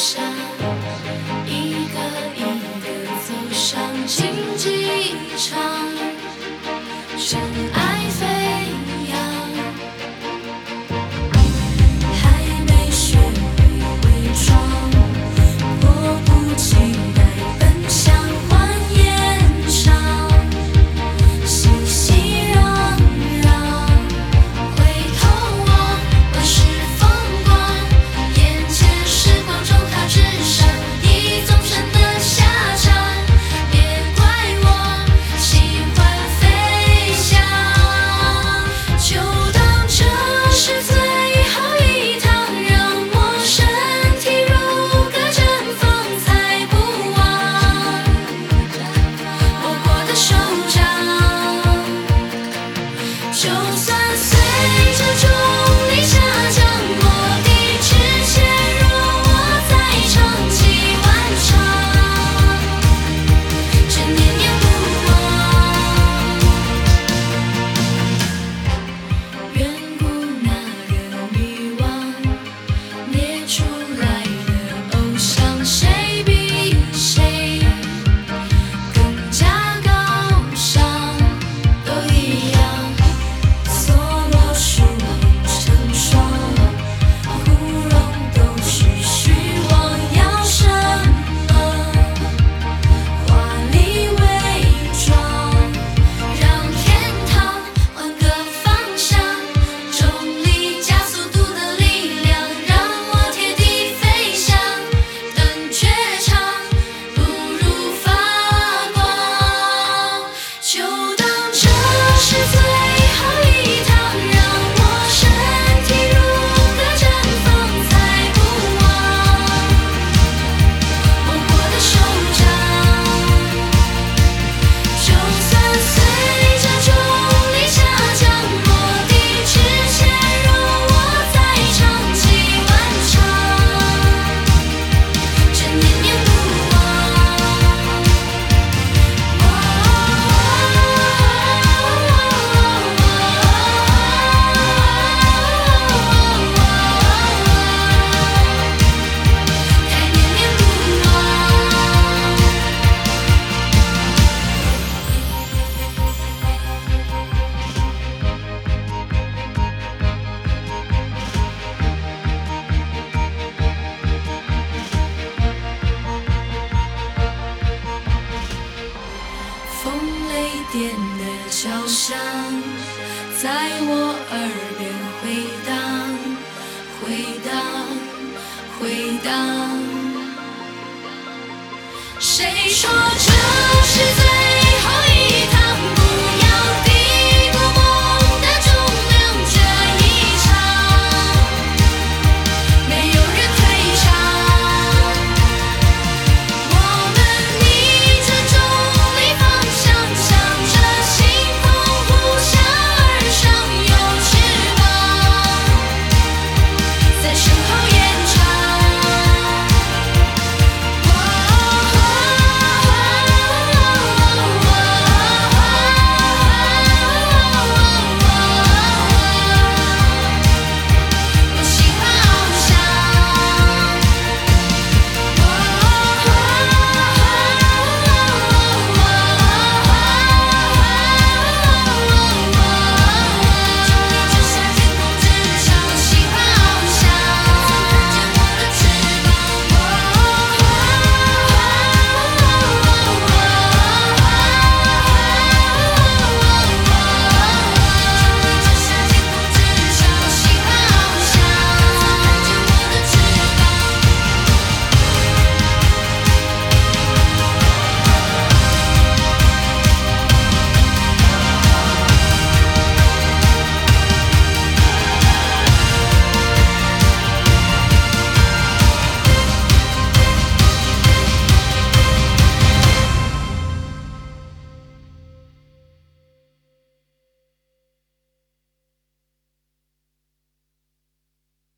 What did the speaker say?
Krishna. 点的敲响，在我耳边回荡，回荡，回荡。谁说这是最？